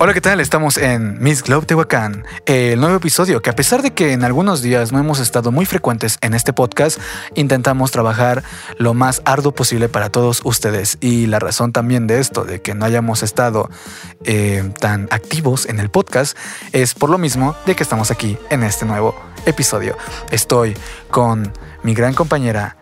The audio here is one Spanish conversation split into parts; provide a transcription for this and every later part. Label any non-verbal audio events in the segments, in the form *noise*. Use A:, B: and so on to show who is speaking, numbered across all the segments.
A: Hola, ¿qué tal? Estamos en Miss Globe Tehuacán, el nuevo episodio que a pesar de que en algunos días no hemos estado muy frecuentes en este podcast, intentamos trabajar lo más arduo posible para todos ustedes. Y la razón también de esto, de que no hayamos estado eh, tan activos en el podcast, es por lo mismo de que estamos aquí en este nuevo episodio. Estoy con mi gran compañera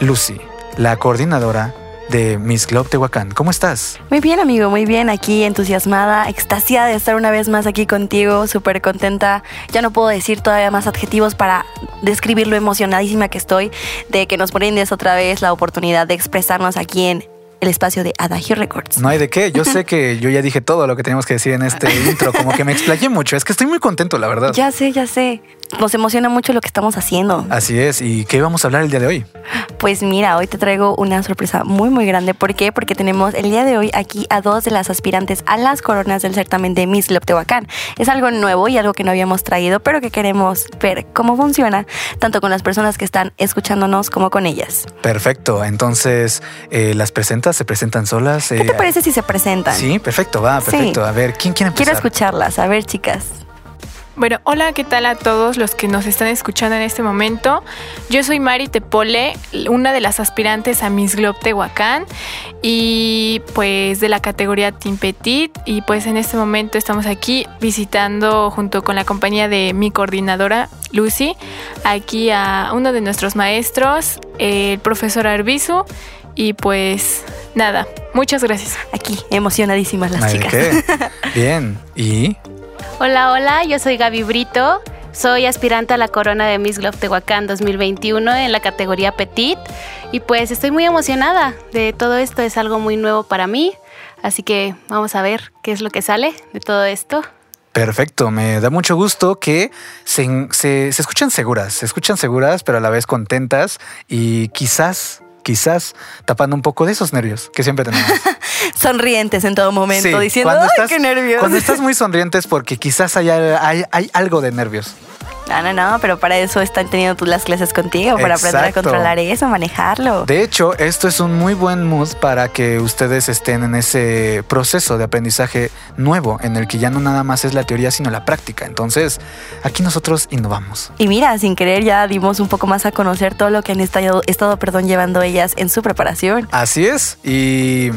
A: Lucy, la coordinadora de Miss Globe Tehuacán. ¿Cómo estás?
B: Muy bien, amigo, muy bien. Aquí entusiasmada, extasiada de estar una vez más aquí contigo, súper contenta. Ya no puedo decir todavía más adjetivos para describir lo emocionadísima que estoy de que nos brindes otra vez la oportunidad de expresarnos aquí en el espacio de Adagio Records.
A: No hay de qué. Yo sé *laughs* que yo ya dije todo lo que teníamos que decir en este *laughs* intro, como que me explayé mucho. Es que estoy muy contento, la verdad.
B: Ya sé, ya sé. Nos emociona mucho lo que estamos haciendo.
A: Así es. ¿Y qué vamos a hablar el día de hoy?
B: Pues mira, hoy te traigo una sorpresa muy, muy grande. ¿Por qué? Porque tenemos el día de hoy aquí a dos de las aspirantes a las coronas del certamen de Miss Tehuacán. Es algo nuevo y algo que no habíamos traído, pero que queremos ver cómo funciona, tanto con las personas que están escuchándonos como con ellas.
A: Perfecto. Entonces, eh, ¿las presentas? ¿Se presentan solas?
B: ¿Qué te parece si se presentan?
A: Sí, perfecto, va, perfecto. A ver, ¿quién quiere empezar?
B: Quiero escucharlas. A ver, chicas.
C: Bueno, hola, ¿qué tal a todos los que nos están escuchando en este momento? Yo soy Mari Tepole, una de las aspirantes a Miss Globe Tehuacán y pues de la categoría Team Petit y pues en este momento estamos aquí visitando junto con la compañía de mi coordinadora Lucy aquí a uno de nuestros maestros, el profesor Arbizu y pues nada, muchas gracias.
B: Aquí, emocionadísimas las
A: Ay,
B: chicas.
A: ¿qué? *laughs* Bien. ¿Y?
D: Hola, hola, yo soy Gaby Brito. Soy aspirante a la corona de Miss Globe Tehuacán 2021 en la categoría Petit. Y pues estoy muy emocionada de todo esto, es algo muy nuevo para mí. Así que vamos a ver qué es lo que sale de todo esto.
A: Perfecto, me da mucho gusto que se, se, se escuchan seguras, se escuchan seguras, pero a la vez contentas y quizás quizás tapando un poco de esos nervios que siempre tenemos. *laughs*
B: Sonrientes en todo momento,
A: Sí,
B: diciendo,
A: cuando
B: ¡ay,
A: estás-
B: qué nervios!
A: Cuando estás *laughs* muy sonrientes porque quizás hay, hay, hay algo de nervios.
B: No, no, no, pero para eso están teniendo tú las clases contigo, para aprender a controlar eso, manejarlo.
A: De hecho, esto es un muy buen mood para que ustedes estén en ese proceso de aprendizaje nuevo, en el que ya no nada más es la teoría, sino la práctica. Entonces, aquí nosotros innovamos.
B: Y mira, sin querer ya dimos un poco más a conocer todo lo que han estado, estado perdón, llevando ellas en su preparación.
A: Así es. ¿Y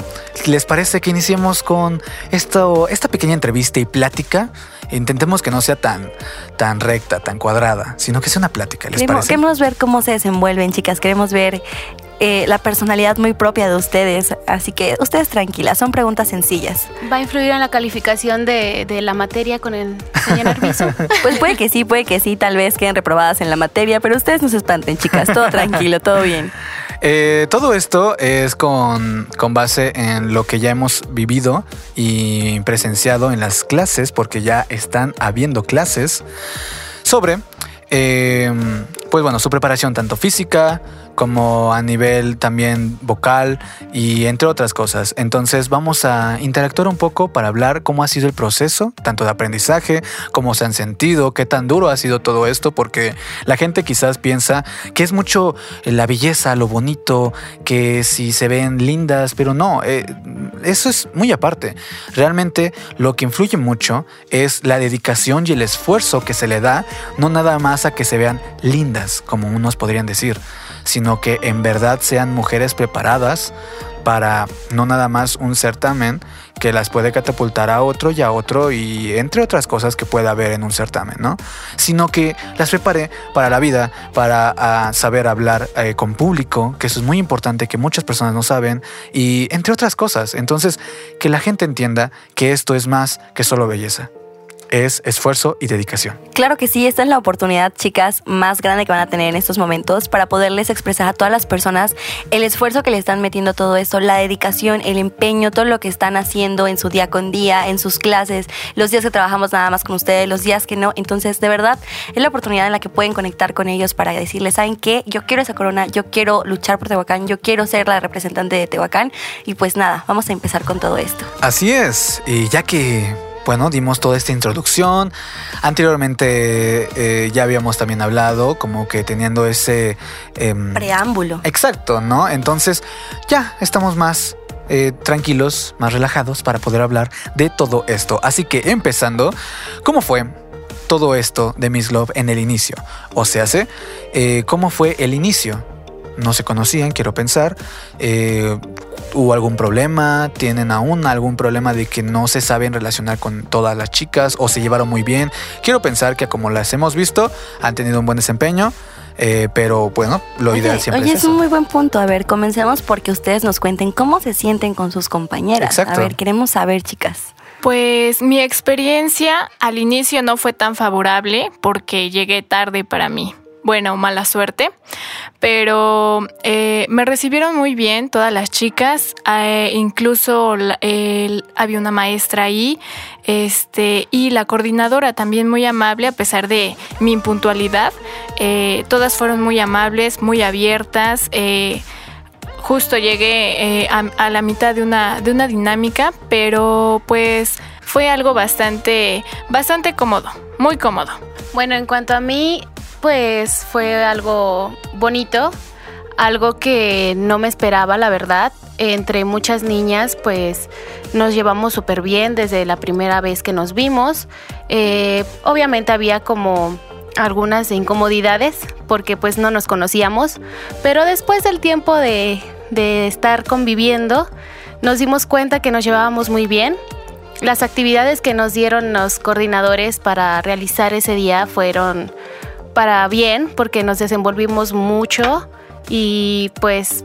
A: les parece que iniciemos con esto, esta pequeña entrevista y plática? Intentemos que no sea tan, tan recta, tan cuadrada, sino que sea una plática. ¿Les
B: Queremos,
A: parece?
B: queremos ver cómo se desenvuelven, chicas. Queremos ver eh, la personalidad muy propia de ustedes. Así que ustedes tranquilas, son preguntas sencillas.
D: ¿Va a influir en la calificación de, de la materia con el señor Arbizu? *laughs*
B: Pues puede que sí, puede que sí, tal vez queden reprobadas en la materia, pero ustedes no se espanten, chicas. Todo tranquilo, todo bien. *laughs*
A: Eh, todo esto es con, con base en lo que ya hemos vivido y presenciado en las clases, porque ya están habiendo clases sobre, eh, pues bueno, su preparación tanto física como a nivel también vocal y entre otras cosas. Entonces vamos a interactuar un poco para hablar cómo ha sido el proceso, tanto de aprendizaje, cómo se han sentido, qué tan duro ha sido todo esto, porque la gente quizás piensa que es mucho la belleza, lo bonito, que si se ven lindas, pero no, eh, eso es muy aparte. Realmente lo que influye mucho es la dedicación y el esfuerzo que se le da, no nada más a que se vean lindas, como unos podrían decir, sino que en verdad sean mujeres preparadas para no nada más un certamen que las puede catapultar a otro y a otro y entre otras cosas que pueda haber en un certamen, ¿no? Sino que las prepare para la vida, para ah, saber hablar eh, con público, que eso es muy importante, que muchas personas no saben, y entre otras cosas. Entonces, que la gente entienda que esto es más que solo belleza. Es esfuerzo y dedicación.
B: Claro que sí, esta es la oportunidad, chicas, más grande que van a tener en estos momentos para poderles expresar a todas las personas el esfuerzo que le están metiendo a todo esto, la dedicación, el empeño, todo lo que están haciendo en su día con día, en sus clases, los días que trabajamos nada más con ustedes, los días que no. Entonces, de verdad, es la oportunidad en la que pueden conectar con ellos para decirles, ¿saben qué? Yo quiero esa corona, yo quiero luchar por Tehuacán, yo quiero ser la representante de Tehuacán. Y pues nada, vamos a empezar con todo esto.
A: Así es, y ya que, bueno, dimos toda esta introducción, anteriormente eh, ya habíamos también hablado, como que teniendo ese... em,
B: Preámbulo.
A: Exacto, ¿no? Entonces ya estamos más eh, tranquilos, más relajados para poder hablar de todo esto. Así que empezando, ¿cómo fue todo esto de Miss Love en el inicio? O sea, eh, ¿cómo fue el inicio? No se conocían, quiero pensar. Eh, ¿Hubo algún problema? ¿Tienen aún algún problema de que no se saben relacionar con todas las chicas o se llevaron muy bien? Quiero pensar que como las hemos visto, han tenido un buen desempeño. Eh, pero bueno, lo ideal siempre
B: oye,
A: es,
B: es un muy buen punto. A ver, comencemos porque ustedes nos cuenten cómo se sienten con sus compañeras.
A: Exacto.
B: A ver, queremos saber, chicas.
C: Pues mi experiencia al inicio no fue tan favorable porque llegué tarde para mí buena o mala suerte, pero eh, me recibieron muy bien todas las chicas, eh, incluso había una maestra ahí, este, y la coordinadora también muy amable a pesar de mi impuntualidad. Eh, todas fueron muy amables, muy abiertas. justo llegué a, a, la mitad de una, de una dinámica, pero pues fue algo bastante, bastante cómodo, muy cómodo.
D: Bueno, en cuanto a mí, pues fue algo bonito, algo que no me esperaba, la verdad. Entre muchas niñas, pues nos llevamos súper bien desde la primera vez que nos vimos. Eh, obviamente había como algunas incomodidades porque pues no nos conocíamos, pero después del tiempo de, de estar conviviendo, nos dimos cuenta que nos llevábamos muy bien. Las actividades que nos dieron los coordinadores para realizar ese día fueron para bien porque nos desenvolvimos mucho y pues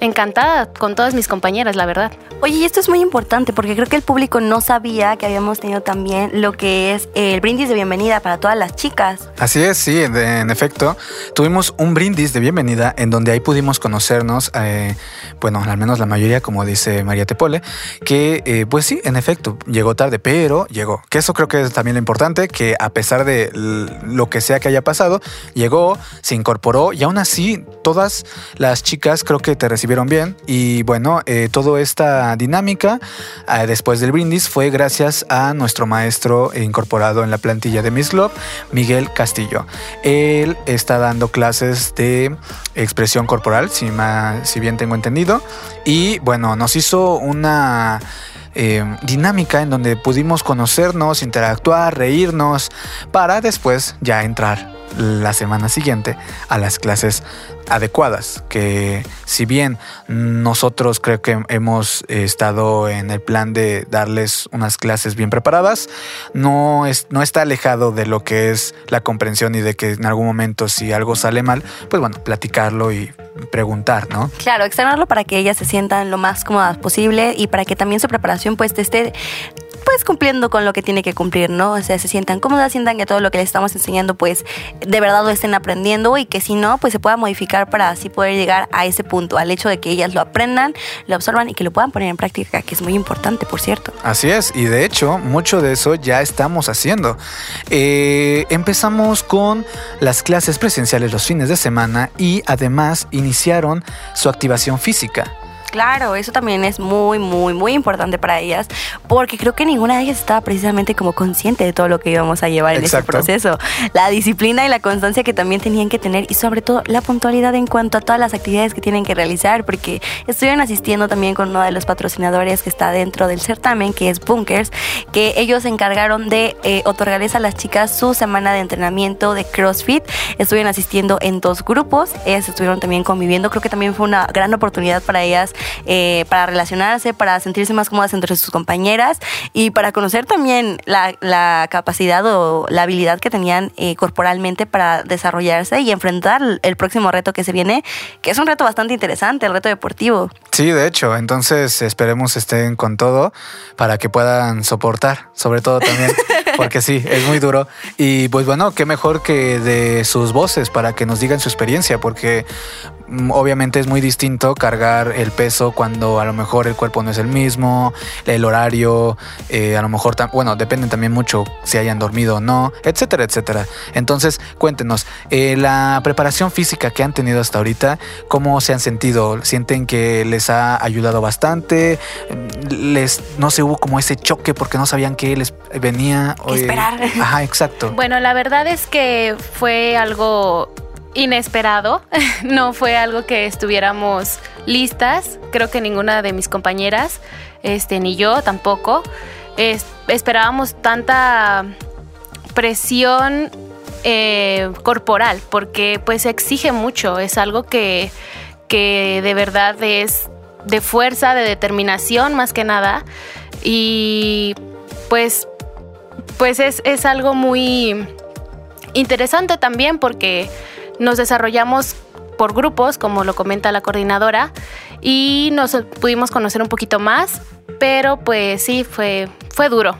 D: encantada con todas mis compañeras, la verdad.
B: Oye, y esto es muy importante porque creo que el público no sabía que habíamos tenido también lo que es el brindis de bienvenida para todas las chicas.
A: Así es, sí, en, efecto. Tuvimos un brindis de bienvenida en donde ahí pudimos conocernos, eh, bueno, al menos la mayoría, como dice María Tepole, que eh, pues sí, en efecto, llegó tarde, pero llegó. Que eso creo que es también lo importante, que a pesar de lo que sea que haya pasado, llegó, se incorporó y aún así todas las chicas creo que te recibieron bien. Y bueno, eh, toda esta dinámica eh, después del brindis fue gracias a nuestro maestro incorporado en la plantilla de Miss Club, Miguel Castillo. Él está dando clases de expresión corporal, si, si bien tengo entendido. Y bueno, nos hizo una... Eh, dinámica en donde pudimos conocernos, interactuar, reírnos, para después ya entrar la semana siguiente a las clases adecuadas, que si bien nosotros creo que hemos estado en el plan de darles unas clases bien preparadas, no, es, no está alejado de lo que es la comprensión y de que en algún momento si algo sale mal, pues bueno, platicarlo y preguntar, ¿no?
B: Claro, externarlo para que ellas se sientan lo más cómodas posible y para que también su preparación pues esté pues cumpliendo con lo que tiene que cumplir, ¿no? O sea, se sientan cómodas, sientan que todo lo que les estamos enseñando pues de verdad lo estén aprendiendo y que si no, pues se pueda modificar para así poder llegar a ese punto, al hecho de que ellas lo aprendan, lo absorban y que lo puedan poner en práctica, que es muy importante, por cierto.
A: Así es, y de hecho, mucho de eso ya estamos haciendo. Eh, empezamos con las clases presenciales los fines de semana y además iniciaron su activación física.
B: Claro, eso también es muy, muy, muy importante para ellas, porque creo que ninguna de ellas estaba precisamente como consciente de todo lo que íbamos a llevar en ese proceso. La disciplina y la constancia que también tenían que tener y sobre todo la puntualidad en cuanto a todas las actividades que tienen que realizar, porque estuvieron asistiendo también con uno de los patrocinadores que está dentro del certamen, que es Bunkers, que ellos se encargaron de eh, otorgarles a las chicas su semana de entrenamiento de CrossFit. Estuvieron asistiendo en dos grupos, ellas estuvieron también conviviendo, creo que también fue una gran oportunidad para ellas eh, para relacionarse, para sentirse más cómodas entre sus compañeras y para conocer también la, capacidad o la habilidad que tenían eh, corporalmente para desarrollarse y enfrentar el próximo reto que se viene, que es un reto bastante interesante, el reto deportivo.
A: Sí, de hecho, entonces esperemos estén con todo para que puedan soportar, sobre todo también, *laughs* porque sí, es muy duro. Y pues bueno, qué mejor que de sus voces para que nos digan su experiencia, porque mm, obviamente es muy distinto cargar el peso cuando a lo mejor el cuerpo no es el mismo, el horario, eh, a lo mejor, bueno, depende también mucho si hayan dormido o no, etcétera, etcétera. Entonces, cuéntenos, eh, la preparación física que han tenido hasta ahorita, ¿cómo se han sentido? ¿Sienten que les ha ayudado bastante? ¿Les, no se hubo como ese choque porque no sabían qué les venía?
B: ¿Qué esperar?
A: Ajá, exacto.
D: Bueno, la verdad es que fue algo inesperado, *laughs* no fue algo que estuviéramos listas, creo que ninguna de mis compañeras, este, ni yo tampoco. esperábamos tanta presión eh, corporal, porque pues exige mucho, es algo que, que de verdad es de fuerza, de determinación más que nada. Y pues, pues es, es algo muy interesante también porque nos desarrollamos por grupos, como lo comenta la coordinadora, y nos pudimos conocer un poquito más, pero pues sí, fue, fue duro,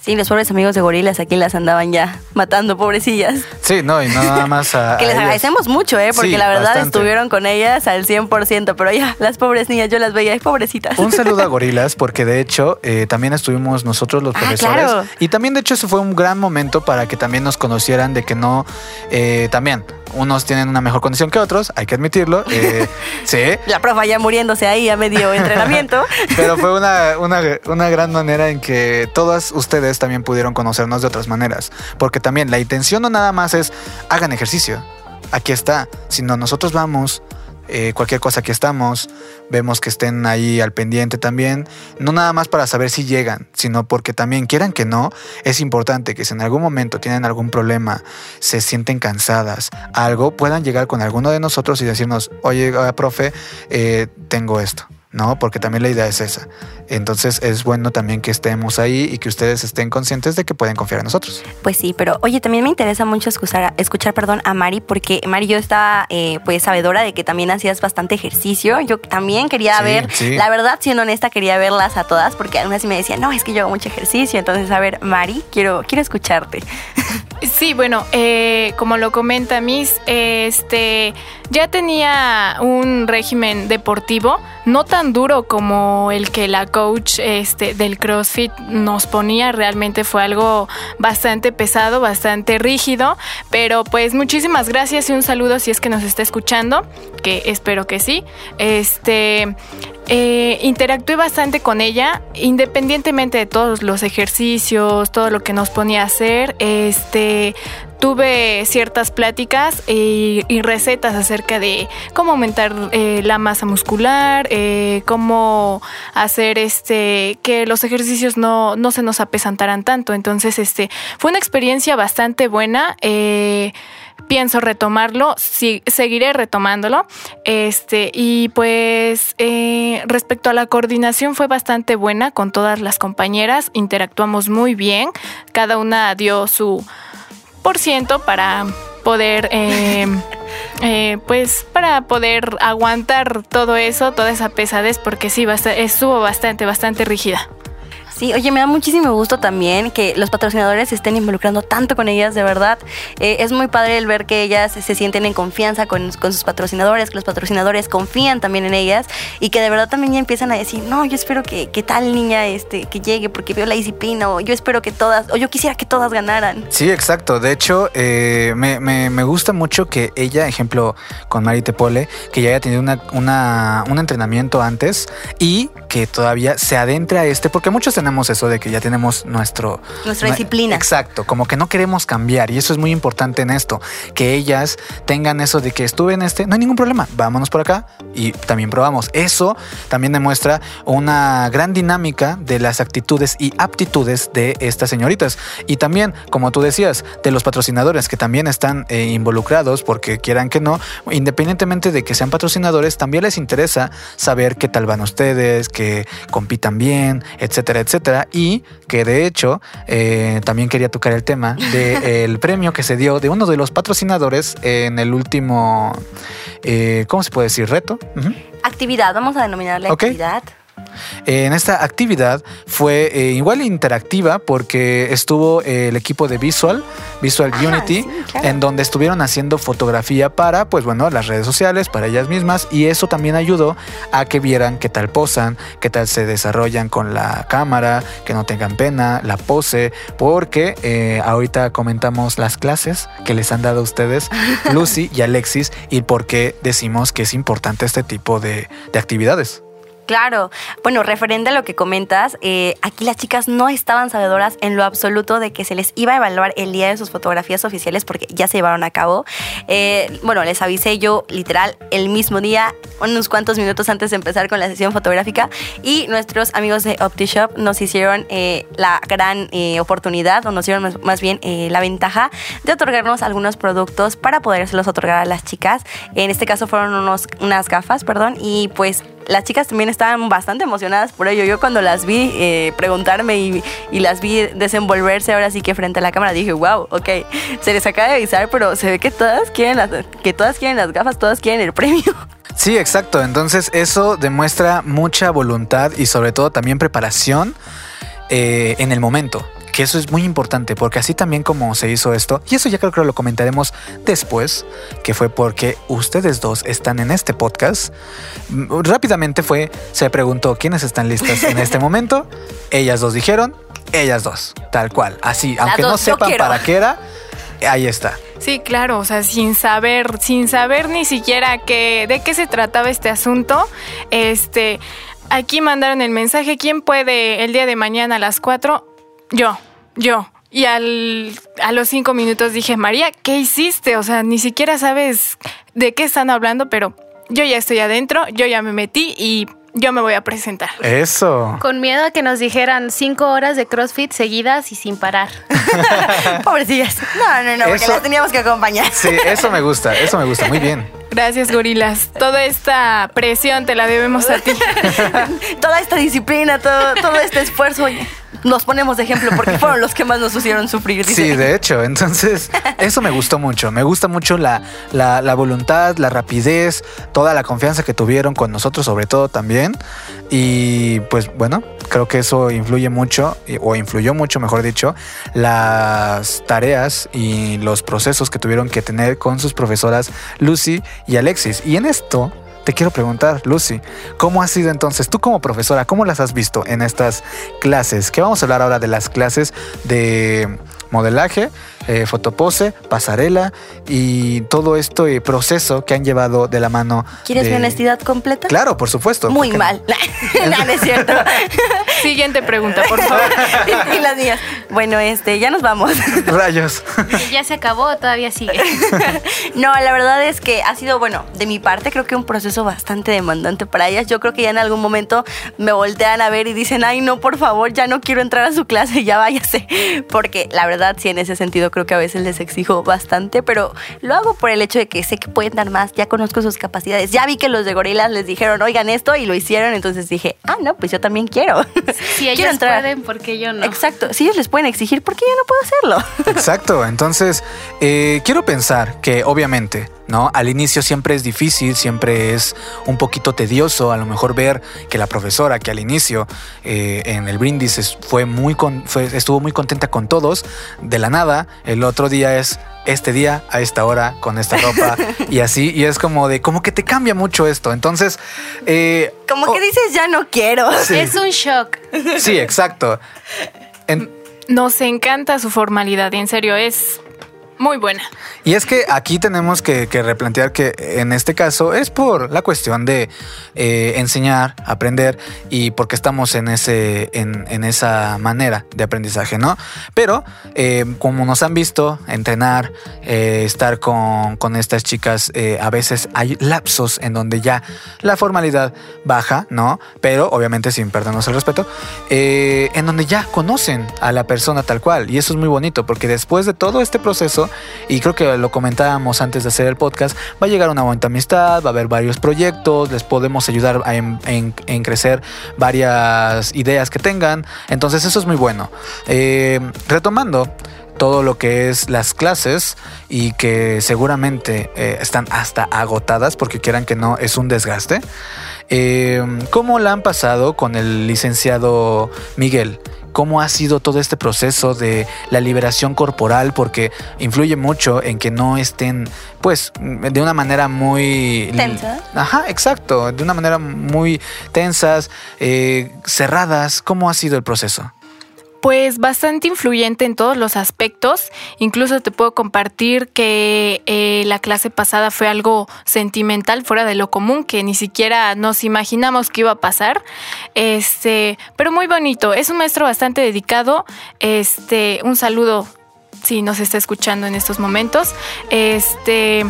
B: Sí, los pobres amigos de gorilas aquí las andaban ya matando, pobrecillas.
A: Sí, no, y no nada más a. *laughs*
B: que les agradecemos mucho, ¿eh? Porque la verdad estuvieron con ellas al 100%, pero ya, las pobres niñas, yo las veía, pobrecitas.
A: Un saludo a *laughs* gorilas, porque de hecho eh, también estuvimos nosotros los ah, profesores. Y también, de hecho, eso fue un gran momento para que también nos conocieran de que no. Eh, también unos tienen una mejor condición que otros, hay que admitirlo. Eh, *laughs* sí.
B: La profa ya muriéndose ahí a medio *laughs* entrenamiento.
A: Pero fue una, una, una, gran manera en que todas ustedes también pudieron conocernos de otras maneras. Porque también la intención no nada más es hagan ejercicio. Aquí está. Sino nosotros vamos, eh, cualquier cosa que estamos, vemos que estén ahí al pendiente también, no nada más para saber si llegan, sino porque también quieran que no, es importante que si en algún momento tienen algún problema, se sienten cansadas, algo, puedan llegar con alguno de nosotros y decirnos, oye, profe, eh, tengo esto. ¿No? Porque también la idea es esa. Entonces es bueno también que estemos ahí y que ustedes estén conscientes de que pueden confiar en nosotros.
B: Pues sí, pero oye, también me interesa mucho escuchar, escuchar perdón, a Mari, porque Mari yo estaba eh, pues sabedora de que también hacías bastante ejercicio. Yo también quería ver, la verdad, siendo honesta, quería verlas a todas, porque algunas me decían, no, es que yo hago mucho ejercicio. Entonces, a ver, Mari, quiero, quiero escucharte. *laughs*
C: Sí, bueno, eh, como lo comenta Miss, este, ya tenía un régimen deportivo, no tan duro como el que la coach este, del CrossFit nos ponía, realmente fue algo bastante pesado, bastante rígido, pero pues muchísimas gracias y un saludo si es que nos está escuchando, que espero que sí. Este, eh, interactué bastante con ella, independientemente de todos los ejercicios, todo lo que nos ponía a hacer. Este, tuve ciertas pláticas y, recetas acerca de cómo aumentar eh, la masa muscular, eh, cómo hacer este que los ejercicios no, no, se nos apesantaran tanto. Entonces, este, fue una experiencia bastante buena. Eh, pienso retomarlo, seguiré retomándolo. Este, y pues eh, respecto a la coordinación fue bastante buena con todas las compañeras, interactuamos muy bien, cada una dio su para poder eh, *laughs* eh, pues para poder aguantar todo eso, toda esa pesadez, porque sí, estuvo bastante, bastante rígida.
B: Sí, oye, me da muchísimo gusto también que los patrocinadores se estén involucrando tanto con ellas, de verdad. Eh, es muy padre el ver que ellas se sienten en confianza con, sus patrocinadores, que los patrocinadores confían también en ellas y que de verdad también ya empiezan a decir, no, yo espero que, que tal niña este, que llegue porque veo la disciplina o yo espero que todas, o yo quisiera que todas ganaran.
A: Sí, exacto. De hecho, eh, me, me, gusta mucho que ella, ejemplo, con Mari Tepole, que ya haya tenido una, una, un entrenamiento antes y que todavía se adentre a este, porque muchos tenemos eso de que ya tenemos nuestro...
B: Nuestra disciplina.
A: Exacto, como que no queremos cambiar y eso es muy importante en esto, que ellas tengan eso de que estuve en este, no hay ningún problema, vámonos por acá y también probamos. Eso también demuestra una gran dinámica de las actitudes y aptitudes de estas señoritas. Y también, como tú decías, de los patrocinadores que también están eh, involucrados, porque quieran que no, independientemente de que sean patrocinadores, también les interesa saber qué tal van ustedes, que compitan bien, etcétera, etcétera. Y que de hecho eh, también quería tocar el tema del *laughs* premio que se dio de uno de los patrocinadores en el último, eh, ¿cómo se puede decir? Reto.
B: Actividad, vamos a denominarle actividad.
A: En esta actividad fue eh, igual interactiva porque estuvo el equipo de Visual, Visual Unity, en donde estuvieron haciendo fotografía para, pues bueno, las redes sociales, para ellas mismas, y eso también ayudó a que vieran qué tal posan, qué tal se desarrollan con la cámara, que no tengan pena, la pose, porque eh, ahorita comentamos las clases que les han dado a ustedes, *laughs* Lucy y Alexis, y por qué decimos que es importante este tipo de actividades.
B: Claro. Bueno, referente a lo que comentas, eh, aquí las chicas no estaban sabedoras en lo absoluto de que se les iba a evaluar el día de sus fotografías oficiales porque ya se llevaron a cabo. Eh, bueno, les avisé yo literal el mismo día, unos cuantos minutos antes de empezar con la sesión fotográfica y nuestros amigos de OptiShop nos hicieron eh, la gran oportunidad o nos dieron más, bien la ventaja de otorgarnos algunos productos para podérselos otorgar a las chicas. En este caso fueron unos, unas gafas, perdón, y pues las chicas también estaban bastante emocionadas por ello. Yo cuando las vi eh, preguntarme y, las vi desenvolverse ahora sí que frente a la cámara, dije, wow, ok, se les acaba de avisar, pero se ve que todas quieren las, que todas quieren las gafas, todas quieren el premio. *laughs*
A: Sí, exacto. Entonces eso demuestra mucha voluntad y sobre todo también preparación eh, en el momento que eso es muy importante porque así también como se hizo esto, y eso ya creo que lo comentaremos después, que fue porque ustedes dos están en este podcast, rápidamente fue, se preguntó quiénes están listas en este *laughs* momento, ellas dos dijeron, ellas dos, tal cual, así, aunque no sepan para qué era, ahí está.
C: Sí, claro, o sea, sin saber, sin saber ni siquiera que, de qué se trataba este asunto, este, aquí mandaron el mensaje, ¿quién puede el día de mañana a las 4? Yo yo. Y al, a los cinco minutos dije, María, ¿qué hiciste? O sea, ni siquiera sabes de qué están hablando, pero yo ya estoy adentro, yo ya me metí y yo me voy a presentar.
A: Eso.
D: Con miedo a que nos dijeran cinco horas de CrossFit seguidas y sin parar. *laughs* *laughs*
B: Pobrecillas. No, no, no, porque las teníamos que acompañar.
A: Sí, eso me gusta, eso me gusta, muy bien.
C: Gracias, gorilas. Toda esta presión te la debemos a ti. *laughs*
B: Toda esta disciplina, todo, todo este esfuerzo nos ponemos de ejemplo porque fueron los que más nos hicieron sufrir.
A: Sí, de hecho. Entonces, eso me gustó mucho. Me gusta mucho la, la, voluntad, la rapidez, toda la confianza que tuvieron con nosotros, sobre todo también. Y pues bueno, creo que eso influye mucho, o influyó mucho, mejor dicho, las tareas y los procesos que tuvieron que tener con sus profesoras Lucy y Alexis. Y en esto te quiero preguntar, Lucy, ¿cómo ha sido entonces tú como profesora? ¿Cómo las has visto en estas clases? Que vamos a hablar ahora de las clases de modelaje, eh, fotopose, pasarela y todo este proceso que han llevado de la mano.
B: ¿Quieres mi honestidad completa?
A: Claro, por supuesto.
B: Muy mal. *laughs* no, es cierto. *laughs*
C: Siguiente pregunta, por favor. *laughs*
B: y las mías. Bueno, este, ya nos vamos. *laughs*
A: Rayos.
D: ya se acabó, todavía sigue. *laughs*
B: no, la verdad es que ha sido, bueno, de mi parte creo que un proceso bastante demandante para ellas. Yo creo que ya en algún momento me voltean a ver y dicen, ay, no, por favor, ya no quiero entrar a su clase, ya váyase. Porque la verdad, sí, en ese sentido creo que a veces les exijo bastante, pero lo hago por el hecho de que sé que pueden dar más, ya conozco sus capacidades. Ya vi que los de Gorilas les dijeron, oigan esto, y lo hicieron, entonces dije, ah, no, pues yo también quiero.
D: Si ellos pueden, ¿por qué yo no?
B: Exacto, si ellos les pueden exigir, ¿por qué yo no puedo hacerlo?
A: Exacto, entonces eh, quiero pensar que obviamente ¿no? Al inicio siempre es difícil, siempre es un poquito tedioso, a lo mejor ver que la profesora que al inicio eh, en el brindis fue muy estuvo muy contenta con todos, de la nada, el otro día es este día, a esta hora, con esta ropa *laughs* y así, y es como de, como que te cambia mucho esto, entonces...
B: Eh, como que dices, ya no quiero.
D: Es un shock.
A: Sí, exacto.
C: Nos encanta su formalidad, en serio, es muy buena.
A: Y es que aquí tenemos que, replantear que en este caso es por la cuestión de eh, enseñar, aprender y porque estamos en, ese, en, esa manera de aprendizaje, ¿no? Pero eh, como nos han visto entrenar, eh, estar con, con, estas chicas, a veces hay lapsos en donde ya la formalidad baja, ¿no? Pero obviamente sin perdernos el respeto, en donde ya conocen a la persona tal cual. Y eso es muy bonito porque después de todo este proceso, y creo que lo comentábamos antes de hacer el podcast, va a llegar una buena amistad, va a haber varios proyectos, les podemos ayudar en, crecer varias ideas que tengan, entonces eso es muy bueno. Eh, retomando, todo lo que es las clases y que seguramente eh, están hasta agotadas porque quieran que no es un desgaste. Eh, ¿Cómo la han pasado con el licenciado Miguel? Cómo ha sido todo este proceso de la liberación corporal, porque influye mucho en que no estén, pues, de una manera muy...
B: Tensa.
A: Ajá, exacto, de una manera muy tensas, eh, cerradas. ¿Cómo ha sido el proceso?
C: Pues bastante influyente en todos los aspectos. Incluso te puedo compartir que eh, la clase pasada fue algo sentimental, fuera de lo común, que ni siquiera nos imaginamos que iba a pasar. Este, pero muy bonito. Es un maestro bastante dedicado. Este, un saludo si nos está escuchando en estos momentos. Este.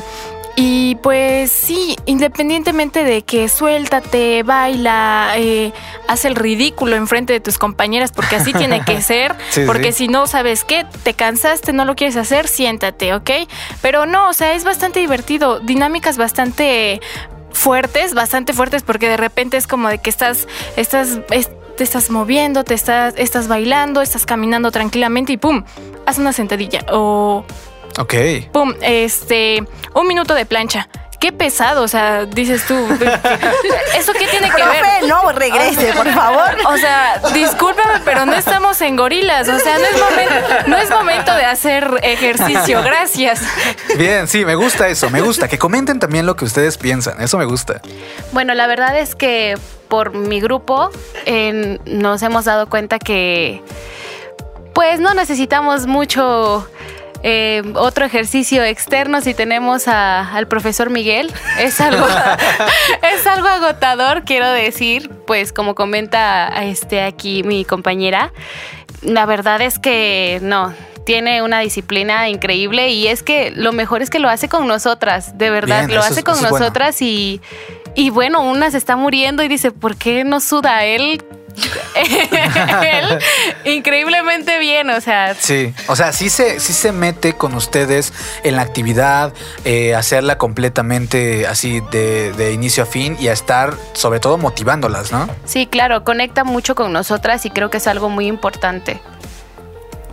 C: Y pues sí, independientemente de que suéltate, baila, eh, haz el ridículo enfrente de tus compañeras, porque así tiene que *laughs* ser,
A: Sí,
C: porque
A: sí.
C: si no sabes qué, te cansaste, no lo quieres hacer, siéntate, ¿ok? Pero no, o sea, es bastante divertido, dinámicas bastante fuertes, bastante fuertes, porque de repente es como de que estás, estás, es- te estás moviendo, te estás, estás bailando, estás caminando tranquilamente y pum, haz una sentadilla o
A: Ok.
C: pum, este, un minuto de plancha. Qué pesado, o sea, dices tú. *laughs* ¿Eso qué tiene que ver?
B: No regrese, por favor.
C: O sea, discúlpame, pero no estamos en gorilas. O sea, no es momento, no es momento de hacer ejercicio. *laughs* Gracias.
A: Bien, sí, me gusta eso, me gusta. Que comenten también lo que ustedes piensan, eso me gusta.
D: Bueno, la verdad es que por mi grupo eh, nos hemos dado cuenta que pues no necesitamos mucho eh, otro ejercicio externo si tenemos a- al profesor Miguel. Es algo, *laughs* es algo agotador, quiero decir, pues como comenta este aquí mi compañera, la verdad es que no. Tiene una disciplina increíble y es que lo mejor es que lo hace con nosotras, de verdad,
A: Bien,
D: lo hace
A: es-
D: con
A: bueno.
D: nosotras y, y bueno, una se está muriendo y dice, ¿por qué no suda él? *laughs* él increíblemente bien, o sea,
A: Sí, o sea, sí se, sí se mete con ustedes en la actividad, eh, hacerla completamente así de, de inicio a fin y a estar sobre todo motivándolas, ¿no?
D: sí, claro, conecta mucho con nosotras y creo que es algo muy importante.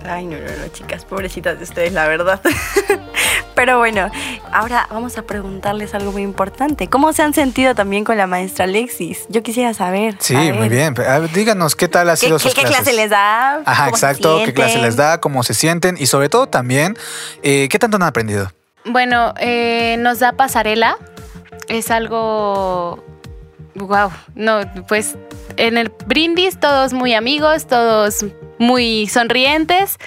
B: Ay, no, no, no, chicas, pobrecitas de ustedes, la verdad. *laughs* Pero bueno, ahora vamos a preguntarles algo muy importante. ¿Cómo se han sentido también con la maestra Alexis? Yo quisiera saber.
A: Sí, muy bien. Díganos qué tal ha
B: ¿Qué,
A: sido
B: qué-
A: sus
B: qué
A: clases.
B: clase les da?
A: Ajá,
B: ¿Cómo se
A: exacto. ¿Qué clase les da? ¿Cómo se sienten? Y sobre todo también, eh, ¿qué tanto han aprendido?
D: Bueno, eh, nos da pasarela, es algo, wow, no, pues en el brindis todos muy amigos, todos muy sonrientes,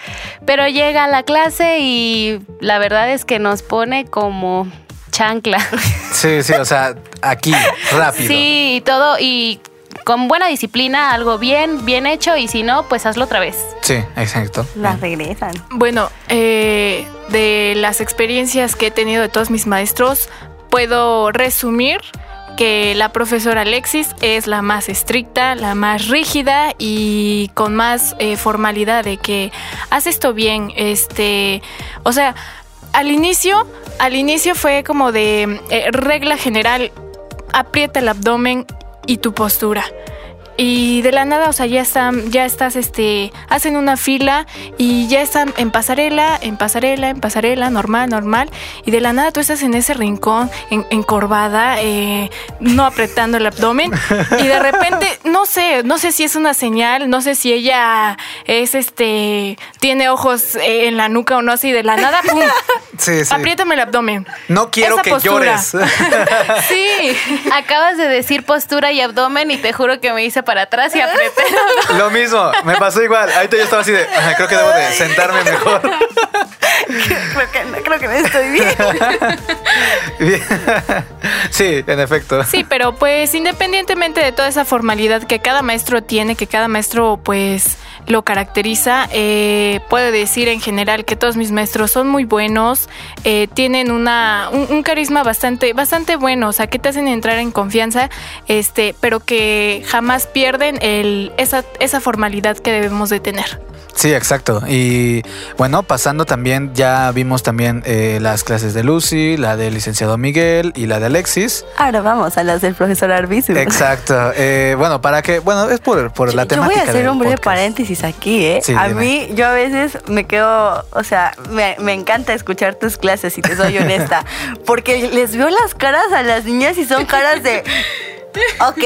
D: pero llega a la clase y la verdad es que nos pone como chancla. *laughs*
A: Sí, sí, o sea, aquí, rápido.
D: Sí, y todo, y con buena disciplina, algo bien, bien hecho, y si no, pues hazlo otra vez.
A: Sí, exacto.
B: Las regresan.
C: Bueno, eh, de las experiencias que he tenido de todos mis maestros, puedo resumir que la profesora Alexis es la más estricta, la más rígida y con más eh, formalidad de que haz esto bien, este, o sea, al inicio, al inicio fue como de eh, regla general, aprieta el abdomen y tu postura. Y de la nada, o sea, ya están, ya estás, este, hacen una fila y ya están en pasarela, en pasarela, en pasarela, normal, normal. Y de la nada tú estás en ese rincón, en- encorvada, eh, no apretando el abdomen. Y de repente, no sé, no sé si es una señal, no sé si ella es, este, tiene ojos eh, en la nuca o no, así de la nada, ¡pum! *laughs*
A: Sí, sí.
C: Apriétame el abdomen.
A: No quiero
C: Esa
A: que
C: postura.
A: llores. *laughs*
C: Sí. *laughs*
D: Acabas de decir postura y abdomen y te juro que me hice para atrás y apreté.
A: Lo mismo, me pasó igual. Ahorita yo estaba así de, "Ajá, creo que debo de sentarme mejor. *laughs*
B: creo, que, no- creo que no estoy bien. *laughs*
A: Bien. Sí, en efecto.
C: Sí, pero pues independientemente de toda esa formalidad que cada maestro tiene, que cada maestro pues lo caracteriza, eh, puedo decir en general que todos mis maestros son muy buenos, eh, tienen una, un, un carisma bastante, bastante bueno, o sea, que te hacen entrar en confianza, este, pero que jamás pierden el, esa, esa formalidad que debemos de tener.
A: Sí, exacto. Y bueno, pasando también, ya vimos también eh, las clases de Lucy, la del licenciado Miguel y la de Alexis.
B: Ahora vamos a las del profesor Arbizu.
A: Exacto. Eh, bueno, para que, bueno, es por, por la
B: Yo
A: temática.
B: voy a hacer
A: del
B: un breve
A: podcast.
B: paréntesis aquí, ¿eh?
A: Sí,
B: a
A: dime.
B: mí, yo a veces me quedo, o sea, me, me encanta escuchar tus clases, si te soy *laughs* honesta, porque les veo las caras a las niñas y son caras de, *laughs* ok,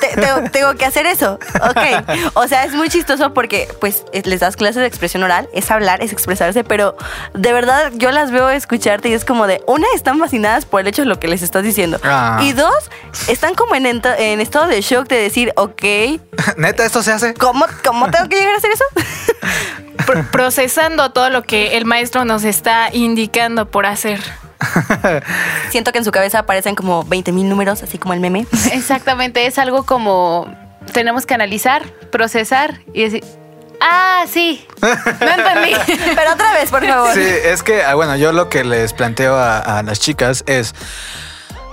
B: te- tengo, tengo que hacer eso. Ok. O sea, es muy chistoso porque pues les das clases de expresión oral, es hablar, es expresarse, pero de verdad yo las veo escucharte y es como de, una, están fascinadas por el hecho de lo que les estás diciendo.
A: Ah.
B: Y dos, están como en, en estado de shock de decir, ok, *laughs*
A: Neta, esto se hace.
B: ¿cómo, cómo tengo que llegar a hacer eso?
C: Pro- procesando todo lo que el maestro nos está indicando por hacer. *laughs*
B: Siento que en su cabeza aparecen como 20 mil números, así como el meme.
D: Exactamente, es algo como tenemos que analizar, procesar y decir, ah, sí, no entendí. *laughs*
B: Pero otra vez, por favor.
A: Sí, es que, ah, bueno, yo lo que les planteo a, a las chicas es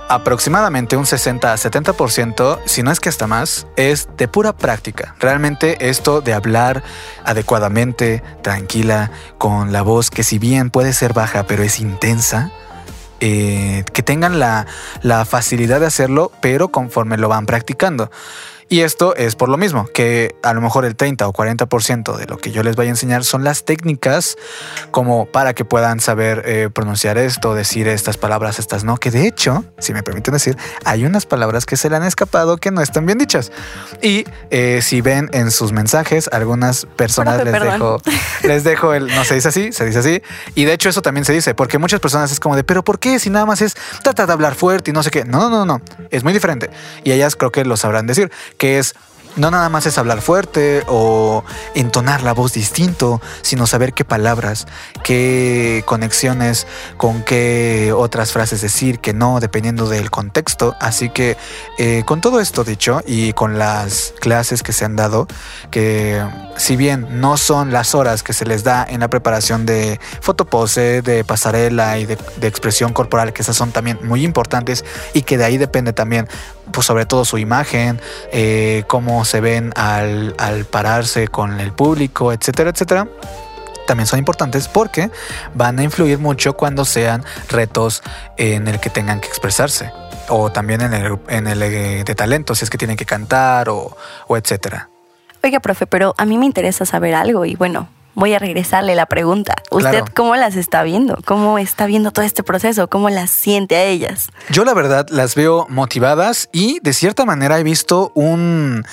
A: aproximadamente un 60 a 70%, si no es que hasta más, es de pura práctica. Realmente esto de hablar adecuadamente, tranquila, con la voz que si bien puede ser baja, pero es intensa, eh, que tengan la, la facilidad de hacerlo, pero conforme lo van practicando. Y esto es por lo mismo, que a lo mejor el 30 o 40% de lo que yo les vaya a enseñar son las técnicas como para que puedan saber eh, pronunciar esto, decir estas palabras, estas no, que de hecho, si me permiten decir, hay unas palabras que se le han escapado que no están bien dichas. Y eh, si ven en sus mensajes, algunas personas
B: Profe,
A: les
B: perdón.
A: dejo, *laughs* les dejo el, no se dice así, se dice así. Y de hecho eso también se dice, porque muchas personas es como de, pero ¿por qué si nada más es trata de hablar fuerte y no sé qué? No, no, no, no, es muy diferente. Y ellas creo que lo sabrán decir, que es no nada más es hablar fuerte o entonar la voz distinto, sino saber qué palabras, qué conexiones, con qué otras frases decir, que no, dependiendo del contexto. Así que eh, con todo esto dicho y con las clases que se han dado, que si bien no son las horas que se les da en la preparación de fotopose, de pasarela y de, de expresión corporal, que esas son también muy importantes y que de ahí depende también, pues sobre todo su imagen, eh, cómo se ven al, al pararse con el público, etcétera, etcétera también son importantes porque van a influir mucho cuando sean retos en el que tengan que expresarse o también en el, en el eh, de talento, si es que tienen que cantar o, o etcétera.
B: Oiga, profe, pero a mí me interesa saber algo y bueno, voy a regresarle la pregunta. ¿Usted
A: Claro.
B: cómo las está viendo? ¿Cómo está viendo todo este proceso? ¿Cómo las siente a ellas?
A: Yo la verdad las veo motivadas y de cierta manera he visto un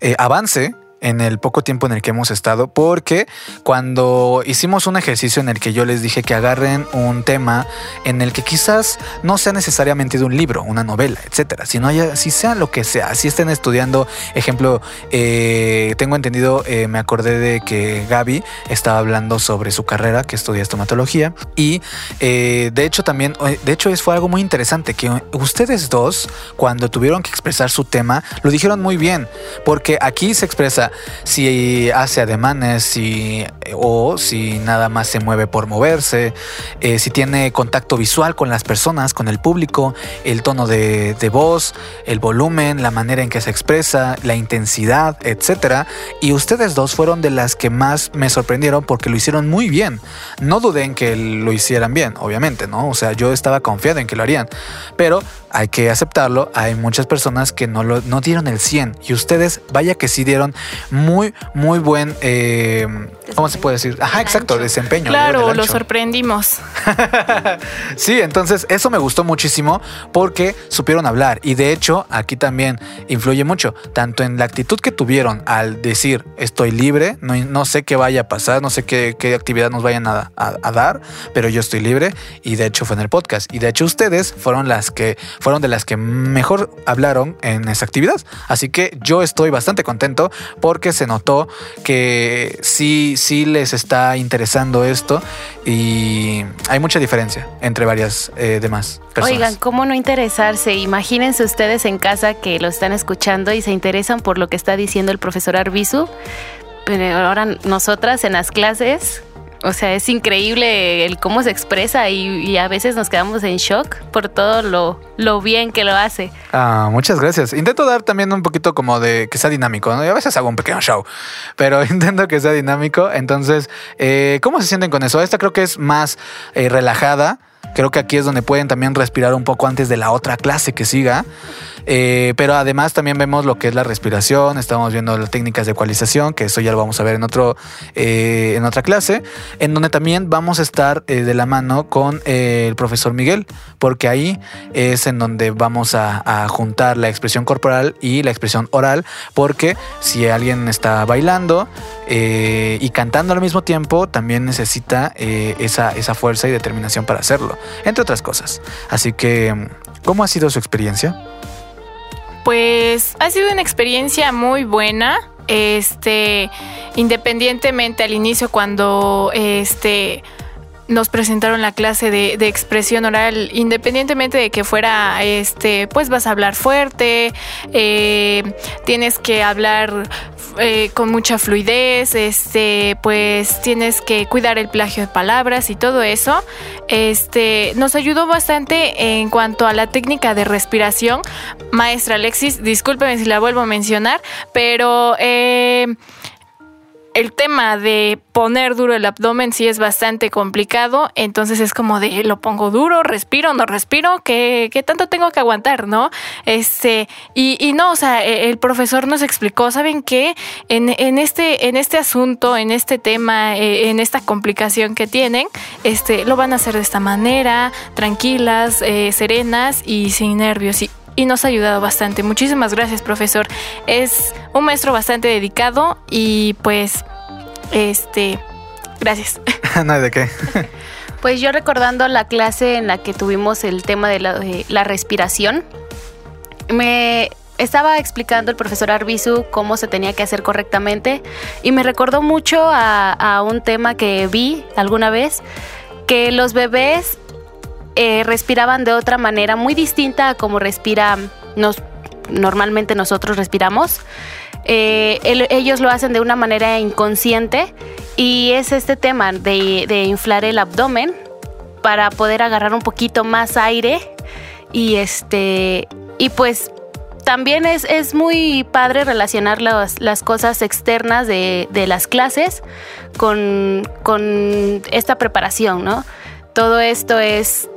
A: eh, avance en el poco tiempo en el que hemos estado, porque cuando hicimos un ejercicio en el que yo les dije que agarren un tema en el que quizás no sea necesariamente de un libro, una novela, etcétera, sino haya, si sea lo que sea, si estén estudiando, ejemplo, eh, tengo entendido, eh, me acordé de que Gaby estaba hablando sobre su carrera, que estudia estomatología, y eh, de hecho también, de hecho fue algo muy interesante, que ustedes dos, cuando tuvieron que expresar su tema, lo dijeron muy bien, porque aquí se expresa si hace ademanes, si, o si nada más se mueve por moverse, eh, si tiene contacto visual con las personas, con el público, el tono de, de voz, el volumen, la manera en que se expresa, la intensidad, etcétera. Y ustedes dos fueron de las que más me sorprendieron porque lo hicieron muy bien. No dudé en que lo hicieran bien, obviamente, ¿no? O sea, yo estaba confiado en que lo harían. Pero hay que aceptarlo, hay muchas personas que no, lo, no dieron el 100 y ustedes, vaya que sí dieron muy, muy buen, eh, ¿cómo se puede decir? Ajá, exacto, desempeño.
C: Claro, lo sorprendimos. *laughs*
A: sí, entonces eso me gustó muchísimo porque supieron hablar y de hecho aquí también influye mucho, tanto en la actitud que tuvieron al decir estoy libre, no, no sé qué vaya a pasar, no sé qué, qué actividad nos vayan a, a- a dar, pero yo estoy libre y de hecho fue en el podcast y de hecho ustedes fueron las que fueron de las que mejor hablaron en esa actividad, así que yo estoy bastante contento porque se notó que sí, sí les está interesando esto y hay mucha diferencia entre varias eh, demás personas.
D: Oigan, ¿cómo no interesarse? Imagínense ustedes en casa que lo están escuchando y se interesan por lo que está diciendo el profesor Arbizu, pero ahora nosotras en las clases, o sea, es increíble el cómo se expresa y, y a veces nos quedamos en shock por todo lo, lo bien que lo hace.
A: Ah, muchas gracias. Intento dar también un poquito como de que sea dinámico, ¿no? Y a veces hago un pequeño show, pero *laughs* intento que sea dinámico. Entonces, eh, ¿cómo se sienten con eso? Esta creo que es más eh, relajada. Creo que aquí es donde pueden también respirar un poco antes de la otra clase que siga. Eh, pero además también vemos lo que es la respiración, estamos viendo las técnicas de ecualización, que eso ya lo vamos a ver en, otro, eh, en otra clase, en donde también vamos a estar eh, de la mano con el profesor Miguel, porque ahí es en donde vamos a, a, juntar la expresión corporal y la expresión oral, porque si alguien está bailando y cantando al mismo tiempo, también necesita esa, esa fuerza y determinación para hacerlo, entre otras cosas. Así que, ¿cómo ha sido su experiencia?
C: Pues ha sido una experiencia muy buena. Este, independientemente al inicio cuando este nos presentaron la clase de, de, expresión oral, independientemente de que fuera, este, pues vas a hablar fuerte, eh, tienes que hablar eh, con mucha fluidez, este, pues tienes que cuidar el plagio de palabras y todo eso. Este, nos ayudó bastante en cuanto a la técnica de respiración. Maestra Alexis, discúlpeme si la vuelvo a mencionar, pero eh, el tema de poner duro el abdomen sí es bastante complicado, entonces es como de lo pongo duro, respiro, no respiro, ¿qué, qué tanto tengo que aguantar, no? Este, y, y, no, o sea, e, el profesor nos explicó, ¿saben qué? En, en, este, en este asunto, en este tema, e, en esta complicación que tienen, este, lo van a hacer de esta manera, tranquilas, eh, serenas y sin nervios. Y nos ha ayudado bastante. Muchísimas gracias, profesor. Es un maestro bastante dedicado y pues, este, gracias. *laughs* *laughs*
A: no hay de qué. *laughs*
D: pues yo recordando la clase en la que tuvimos el tema de la, de la respiración, me estaba explicando el profesor Arbizu cómo se tenía que hacer correctamente y me recordó mucho a, a un tema que vi alguna vez, que los bebés eh, respiraban de otra manera muy distinta a como respira nos, normalmente nosotros respiramos. Eh, ellos lo hacen de una manera inconsciente y es este tema de, inflar el abdomen para poder agarrar un poquito más aire y este y pues también es, es muy padre relacionar las, las cosas externas de, de las clases con, con esta preparación, ¿no? Todo esto es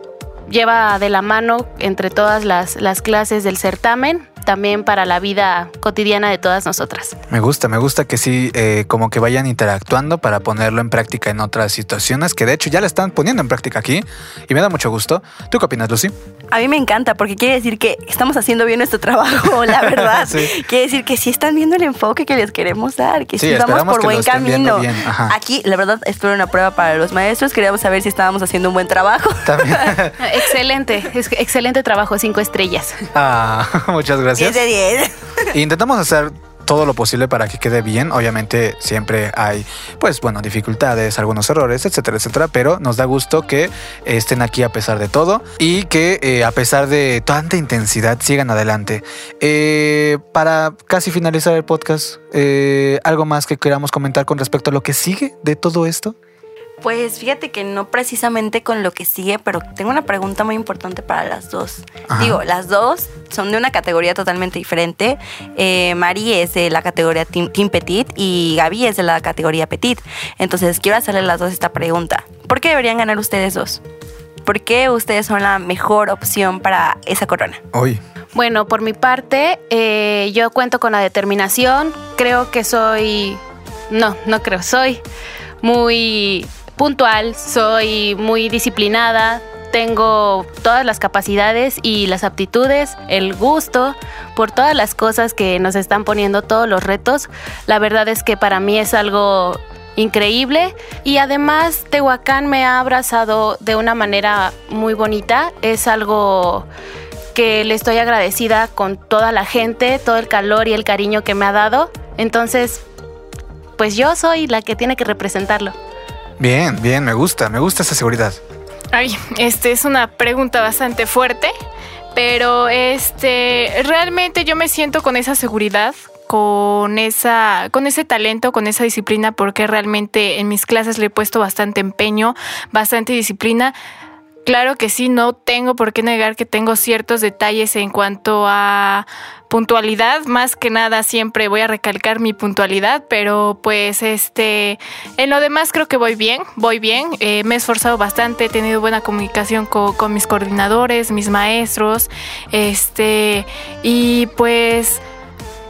D: lleva de la mano entre todas las, las clases del certamen también para la vida cotidiana de todas nosotras.
A: Me gusta, me gusta que sí, eh, como que vayan interactuando para ponerlo en práctica en otras situaciones, que de hecho ya la están poniendo en práctica aquí y me da mucho gusto. ¿Tú qué opinas, Lucy?
B: A mí me encanta porque quiere decir que estamos haciendo bien nuestro trabajo, *laughs* la verdad. sí. Quiere decir que sí están viendo el enfoque que les queremos dar, que sí, sí vamos por buen camino. Aquí, la verdad, espero una prueba para los maestros. Queríamos saber si estábamos haciendo un buen trabajo. *laughs* *laughs*
D: excelente, excelente trabajo, cinco estrellas.
A: Ah, *laughs* muchas gracias.
B: 10 de 10. *laughs*
A: Intentamos hacer todo lo posible para que quede bien. Obviamente siempre hay, pues bueno, dificultades, algunos errores, etcétera, etcétera, pero nos da gusto que estén aquí a pesar de todo y que eh, a pesar de tanta intensidad sigan adelante. Eh, para casi finalizar el podcast, eh, ¿algo más que queramos comentar con respecto a lo que sigue de todo esto?
B: Pues fíjate que no precisamente con lo que sigue, pero tengo una pregunta muy importante para las dos. Ajá. Digo, las dos son de una categoría totalmente diferente. Eh, Mari es de la categoría team, team, Petit y Gaby es de la categoría Petit. Entonces quiero hacerle a las dos esta pregunta. ¿Por qué deberían ganar ustedes dos? ¿Por qué ustedes son la mejor opción para esa corona?
A: Hoy.
D: Bueno, por mi parte, eh, yo cuento con la determinación. Creo que soy... No, no creo, soy muy puntual, soy muy disciplinada, tengo todas las capacidades y las aptitudes, el gusto por todas las cosas que nos están poniendo, todos los retos. La verdad es que para mí es algo increíble y además Tehuacán me ha abrazado de una manera muy bonita. Es algo que le estoy agradecida con toda la gente, todo el calor y el cariño que me ha dado. Entonces, pues yo soy la que tiene que representarlo.
A: Bien, bien, me gusta, me gusta esa seguridad.
C: Ay, este es una pregunta bastante fuerte, pero este realmente yo me siento con esa seguridad, con esa con ese talento, con esa disciplina porque realmente en mis clases le he puesto bastante empeño, bastante disciplina Claro que sí, no tengo por qué negar que tengo ciertos detalles en cuanto a puntualidad, más que nada siempre voy a recalcar mi puntualidad, pero pues este, en lo demás creo que voy bien, voy bien, eh, me he esforzado bastante, he tenido buena comunicación con, con mis coordinadores, mis maestros, este, y pues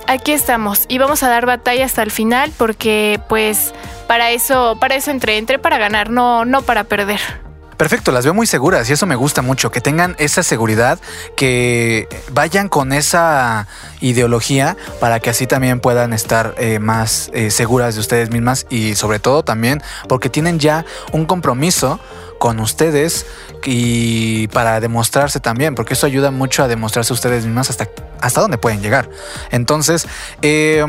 C: aquí estamos. Y vamos a dar batalla hasta el final porque pues para eso, para eso entré, entré para ganar, no, no para perder.
A: Perfecto, las veo muy seguras y eso me gusta mucho, que tengan esa seguridad, que vayan con esa ideología para que así también puedan estar eh, más eh, seguras de ustedes mismas y sobre todo también porque tienen ya un compromiso con ustedes y para demostrarse también, porque eso ayuda mucho a demostrarse ustedes mismas hasta, hasta dónde pueden llegar. Entonces, eh,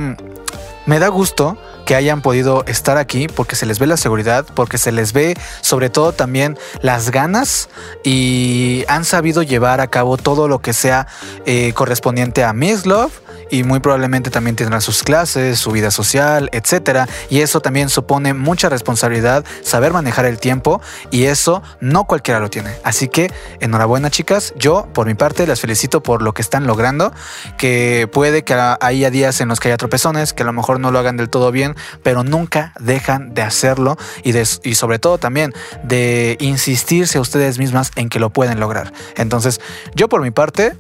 A: me da gusto que hayan podido estar aquí porque se les ve la seguridad, porque se les ve sobre todo también las ganas y han sabido llevar a cabo todo lo que sea eh, correspondiente a Miss Love y muy probablemente también tendrán sus clases, su vida social, etcétera. Y eso también supone mucha responsabilidad, saber manejar el tiempo y eso no cualquiera lo tiene. Así que enhorabuena, chicas. Yo, por mi parte, las felicito por lo que están logrando. Que puede que haya días en los que haya tropezones, que a lo mejor no lo hagan del todo bien, pero nunca dejan de hacerlo y, y sobre todo también de insistirse a ustedes mismas en que lo pueden lograr. Entonces, yo por mi parte,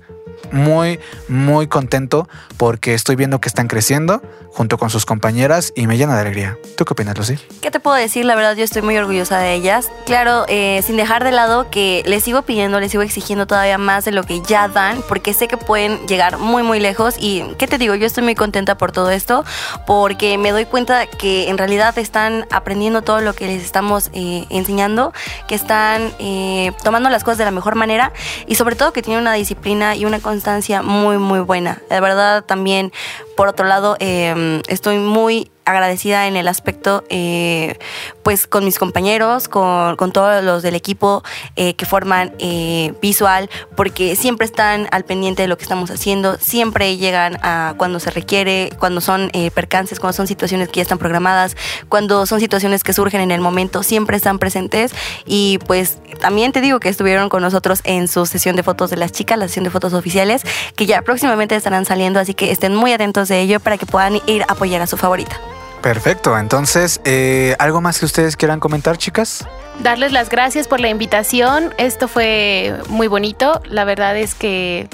A: muy, muy contento porque estoy viendo que están creciendo junto con sus compañeras y me llena de alegría. ¿Tú qué opinas, Lucy?
B: ¿Qué te puedo decir? La verdad, yo estoy muy orgullosa de ellas. Claro, eh, sin dejar de lado que les sigo pidiendo, les sigo exigiendo todavía más de lo que ya dan, porque sé que pueden llegar muy, muy lejos. Y, ¿qué te digo? Yo estoy muy contenta por todo esto, porque me doy cuenta que en realidad están aprendiendo todo lo que les estamos eh, enseñando, que están eh, tomando las cosas de la mejor manera y sobre todo que tienen una disciplina y una constancia muy, muy buena. De verdad, también, por otro lado, eh, estoy muy agradecida en el aspecto, eh, pues con mis compañeros, con, con, todos los del equipo eh, que forman eh, visual, porque siempre están al pendiente de lo que estamos haciendo, siempre llegan a cuando se requiere, cuando son percances, cuando son situaciones que ya están programadas, cuando son situaciones que surgen en el momento, siempre están presentes y pues también te digo que estuvieron con nosotros en su sesión de fotos de las chicas, la sesión de fotos oficiales, que ya próximamente estarán saliendo, así que estén muy atentos de ello para que puedan ir a apoyar a su favorita.
A: Perfecto, entonces, eh, ¿algo más que ustedes quieran comentar, chicas?
D: Darles las gracias por la invitación, esto fue muy bonito, la verdad es que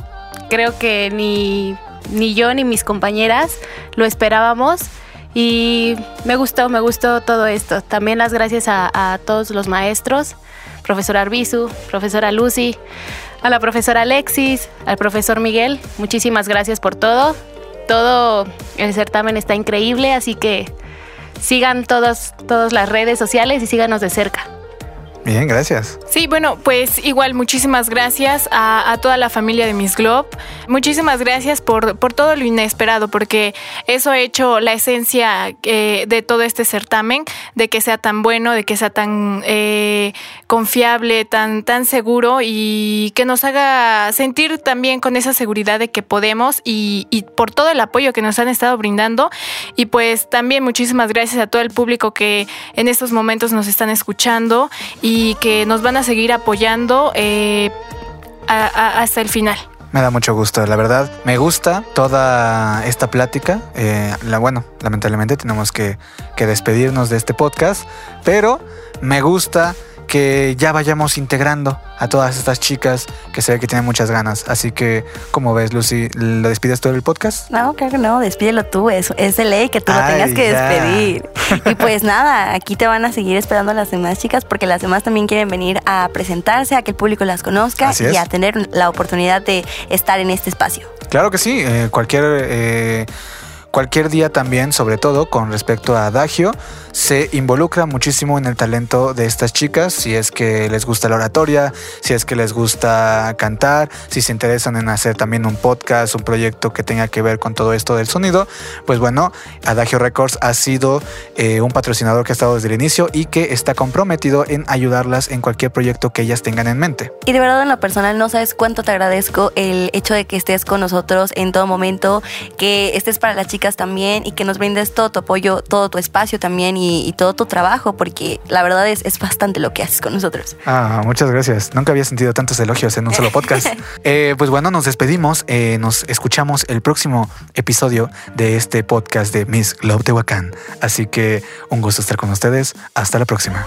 D: creo que ni, ni yo ni mis compañeras lo esperábamos y me gustó, me gustó todo esto. También las gracias a, a todos los maestros, profesor Arbizu, profesora Lucy, a la profesora Alexis, al profesor Miguel, muchísimas gracias por todo todo el certamen está increíble, así que sigan todas, todas las redes sociales y síganos de cerca.
A: Bien, gracias.
C: Sí, bueno, pues igual muchísimas gracias a, a, toda la familia de Miss Globe. Muchísimas gracias por, por todo lo inesperado, porque eso ha hecho la esencia eh, de todo este certamen, de que sea tan bueno, de que sea tan eh, confiable, tan, tan seguro y que nos haga sentir también con esa seguridad de que podemos y, y por todo el apoyo que nos han estado brindando. Y pues también muchísimas gracias a todo el público que en estos momentos nos están escuchando y que nos van a seguir apoyando eh, hasta el final.
A: Me da mucho gusto, la verdad. Me gusta toda esta plática. Eh, bueno, lamentablemente tenemos que despedirnos de este podcast, pero me gusta que ya vayamos integrando a todas estas chicas que se ve que tienen muchas ganas. Así que, ¿cómo ves, Lucy? ¿Lo despides tú del podcast?
B: No, claro que no, despídelo tú. Es, es de ley que tú Ay, lo tengas que ya. despedir. *laughs* y pues nada, aquí te van a seguir esperando las demás chicas porque las demás también quieren venir a presentarse, a que el público las conozca
A: Así
B: y
A: es.
B: a tener la oportunidad de estar en este espacio.
A: Claro que sí, eh, cualquier... Eh, cualquier día también, sobre todo con respecto a Adagio, se involucra muchísimo en el talento de estas chicas, si es que les gusta la oratoria, si es que les gusta cantar, si se interesan en hacer también un podcast, un proyecto que tenga que ver con todo esto del sonido, pues bueno, Adagio Records ha sido eh, un patrocinador que ha estado desde el inicio y que está comprometido en ayudarlas en cualquier proyecto que ellas tengan en mente.
B: Y de verdad en lo personal no sabes cuánto te agradezco el hecho de que estés con nosotros en todo momento, que estés para las chicas también y que nos brindes todo tu apoyo, todo tu espacio también y, y todo tu trabajo, porque la verdad es, es bastante lo que haces con nosotros.
A: Ah, muchas gracias. Nunca había sentido tantos elogios en un solo podcast. *laughs* Eh, pues bueno, nos despedimos. Eh, nos escuchamos el próximo episodio de este podcast de Miss Globe Tehuacán. Así que un gusto estar con ustedes. Hasta la próxima.